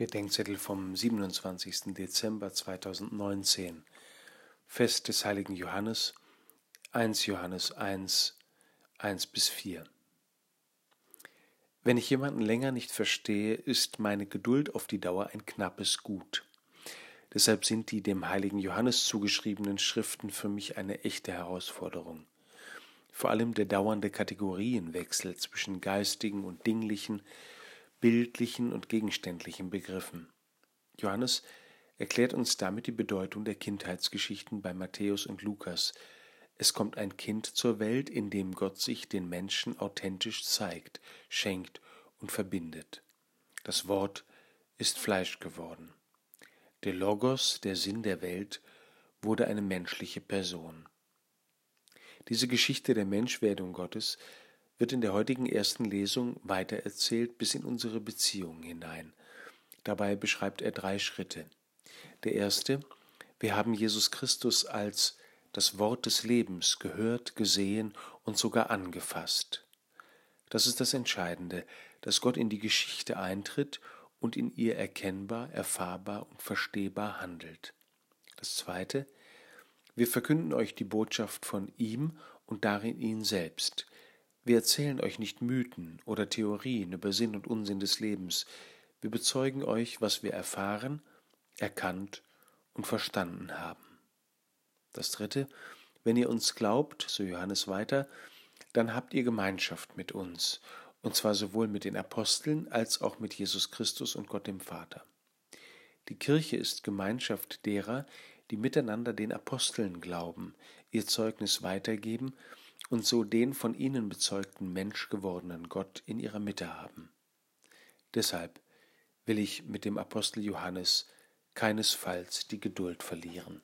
Bedenkzettel vom 27. Dezember 2019. Fest des heiligen Johannes, 1 Johannes 1, 1 bis 4. Wenn ich jemanden länger nicht verstehe, ist meine Geduld auf die Dauer ein knappes Gut. Deshalb sind die dem heiligen Johannes zugeschriebenen Schriften für mich eine echte Herausforderung. Vor allem der dauernde Kategorienwechsel zwischen geistigen und dinglichen, bildlichen und gegenständlichen Begriffen. Johannes erklärt uns damit die Bedeutung der Kindheitsgeschichten bei Matthäus und Lukas. Es kommt ein Kind zur Welt, in dem Gott sich den Menschen authentisch zeigt, schenkt und verbindet. Das Wort ist Fleisch geworden. Der Logos, der Sinn der Welt, wurde eine menschliche Person. Diese Geschichte der Menschwerdung Gottes wird in der heutigen ersten Lesung weitererzählt bis in unsere Beziehungen hinein. Dabei beschreibt er drei Schritte. Der erste, wir haben Jesus Christus als das Wort des Lebens gehört, gesehen und sogar angefasst. Das ist das Entscheidende, dass Gott in die Geschichte eintritt und in ihr erkennbar, erfahrbar und verstehbar handelt. Das Zweite, wir verkünden euch die Botschaft von ihm und darin ihn selbst, wir erzählen euch nicht Mythen oder Theorien über Sinn und Unsinn des Lebens. Wir bezeugen euch, was wir erfahren, erkannt und verstanden haben. Das dritte, wenn ihr uns glaubt, so Johannes weiter, dann habt ihr Gemeinschaft mit uns, und zwar sowohl mit den Aposteln als auch mit Jesus Christus und Gott dem Vater. Die Kirche ist Gemeinschaft derer, die miteinander den Aposteln glauben, ihr Zeugnis weitergeben und so den von ihnen bezeugten Mensch gewordenen Gott in ihrer Mitte haben. Deshalb will ich mit dem Apostel Johannes keinesfalls die Geduld verlieren.